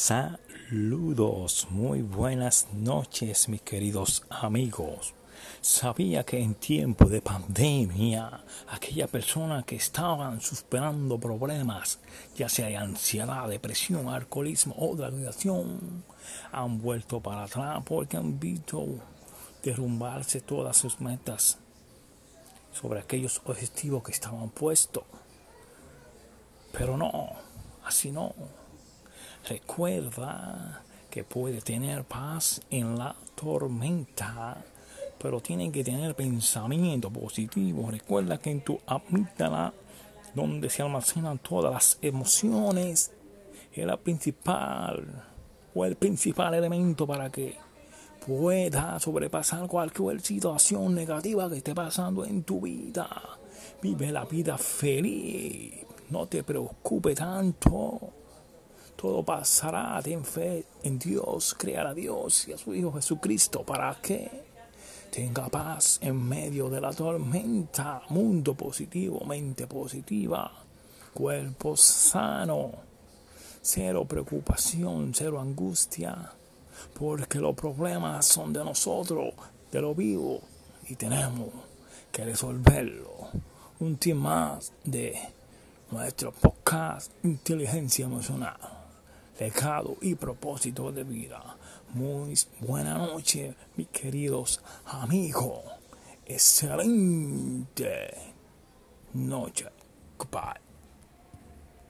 Saludos, muy buenas noches mis queridos amigos. Sabía que en tiempo de pandemia, aquellas personas que estaban superando problemas, ya sea de ansiedad, depresión, alcoholismo o drogadicción, han vuelto para atrás porque han visto derrumbarse todas sus metas sobre aquellos objetivos que estaban puestos. Pero no, así no. Recuerda que puede tener paz en la tormenta, pero tiene que tener pensamiento positivo. Recuerda que en tu amígdala, donde se almacenan todas las emociones, es la principal o el principal elemento para que pueda sobrepasar cualquier situación negativa que esté pasando en tu vida. Vive la vida feliz. No te preocupes tanto todo pasará, ten fe en Dios, crear a Dios y a su Hijo Jesucristo para que tenga paz en medio de la tormenta, mundo positivo, mente positiva, cuerpo sano, cero preocupación, cero angustia, porque los problemas son de nosotros, de lo vivo, y tenemos que resolverlo. Un tema más de nuestro podcast Inteligencia Emocional legado y propósito de vida. Muy buena noche, mis queridos amigos. Excelente noche. Goodbye.